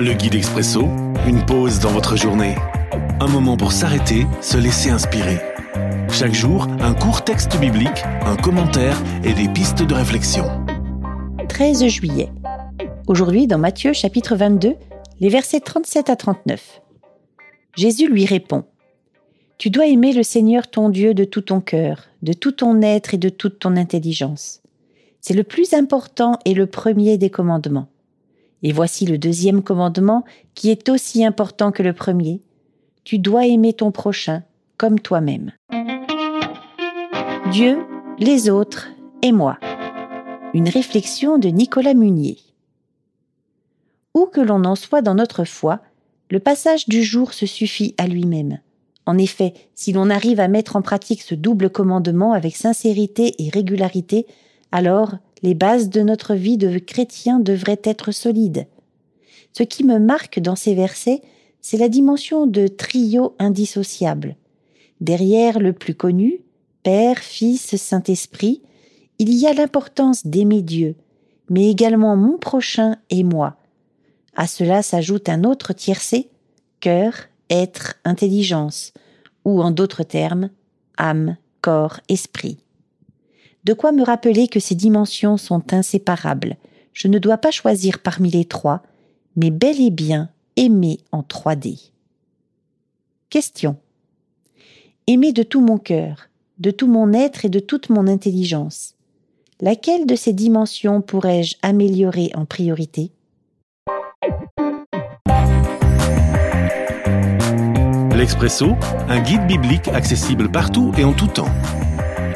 Le guide expresso, une pause dans votre journée. Un moment pour s'arrêter, se laisser inspirer. Chaque jour, un court texte biblique, un commentaire et des pistes de réflexion. 13 juillet. Aujourd'hui, dans Matthieu chapitre 22, les versets 37 à 39. Jésus lui répond Tu dois aimer le Seigneur ton Dieu de tout ton cœur, de tout ton être et de toute ton intelligence. C'est le plus important et le premier des commandements. Et voici le deuxième commandement qui est aussi important que le premier. Tu dois aimer ton prochain comme toi-même. Dieu, les autres et moi. Une réflexion de Nicolas Munier. Où que l'on en soit dans notre foi, le passage du jour se suffit à lui-même. En effet, si l'on arrive à mettre en pratique ce double commandement avec sincérité et régularité, alors les bases de notre vie de chrétien devraient être solides. Ce qui me marque dans ces versets, c'est la dimension de trio indissociable. Derrière le plus connu, Père, Fils, Saint-Esprit, il y a l'importance d'aimer Dieu, mais également mon prochain et moi. À cela s'ajoute un autre tiercé, cœur, être, intelligence, ou en d'autres termes, âme, corps, esprit. De quoi me rappeler que ces dimensions sont inséparables? Je ne dois pas choisir parmi les trois, mais bel et bien aimer en 3D. Question. Aimer de tout mon cœur, de tout mon être et de toute mon intelligence. Laquelle de ces dimensions pourrais-je améliorer en priorité? L'Expresso, un guide biblique accessible partout et en tout temps